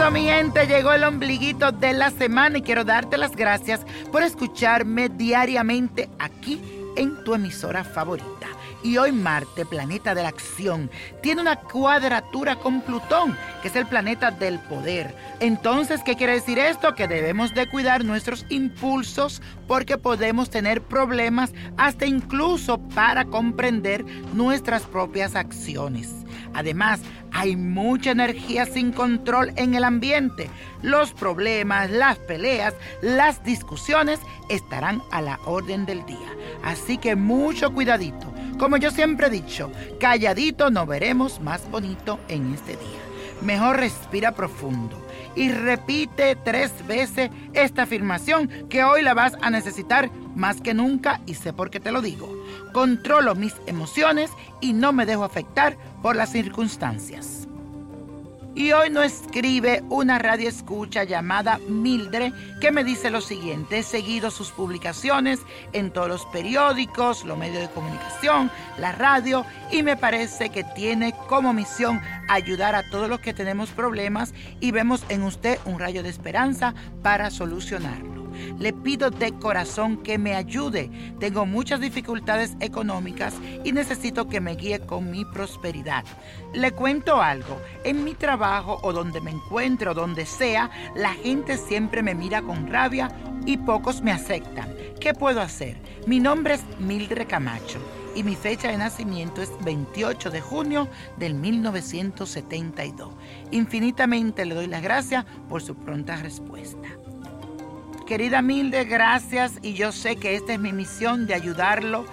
Bueno, mi gente, llegó el ombliguito de la semana y quiero darte las gracias por escucharme diariamente aquí en tu emisora favorita. Y hoy Marte, planeta de la acción, tiene una cuadratura con Plutón, que es el planeta del poder. Entonces, ¿qué quiere decir esto? Que debemos de cuidar nuestros impulsos porque podemos tener problemas hasta incluso para comprender nuestras propias acciones. Además, hay mucha energía sin control en el ambiente. Los problemas, las peleas, las discusiones estarán a la orden del día. Así que mucho cuidadito. Como yo siempre he dicho, calladito nos veremos más bonito en este día. Mejor respira profundo y repite tres veces esta afirmación que hoy la vas a necesitar más que nunca y sé por qué te lo digo. Controlo mis emociones y no me dejo afectar por las circunstancias. Y hoy nos escribe una radio escucha llamada Mildred que me dice lo siguiente. He seguido sus publicaciones en todos los periódicos, los medios de comunicación, la radio y me parece que tiene como misión ayudar a todos los que tenemos problemas y vemos en usted un rayo de esperanza para solucionarlo. Le pido de corazón que me ayude. Tengo muchas dificultades económicas y necesito que me guíe con mi prosperidad. Le cuento algo. En mi trabajo o donde me encuentro, donde sea, la gente siempre me mira con rabia y pocos me aceptan. ¿Qué puedo hacer? Mi nombre es Mildred Camacho y mi fecha de nacimiento es 28 de junio del 1972. Infinitamente le doy las gracias por su pronta respuesta. Querida Milde, gracias y yo sé que esta es mi misión de ayudarlo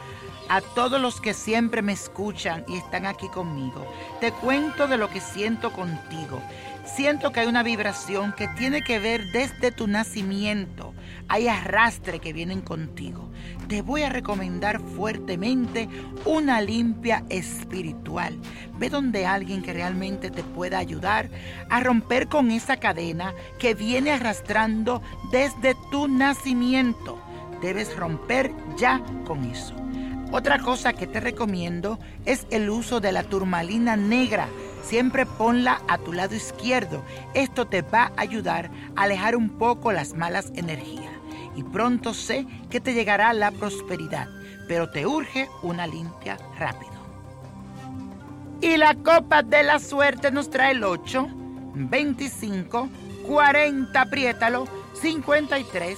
a todos los que siempre me escuchan y están aquí conmigo. Te cuento de lo que siento contigo. Siento que hay una vibración que tiene que ver desde tu nacimiento. Hay arrastre que vienen contigo. Te voy a recomendar fuertemente una limpia espiritual. Ve donde alguien que realmente te pueda ayudar a romper con esa cadena que viene arrastrando desde tu nacimiento. Debes romper ya con eso. Otra cosa que te recomiendo es el uso de la turmalina negra Siempre ponla a tu lado izquierdo. Esto te va a ayudar a alejar un poco las malas energías. Y pronto sé que te llegará la prosperidad, pero te urge una limpia rápido. Y la copa de la suerte nos trae el 8, 25, 40, apriétalo, 53,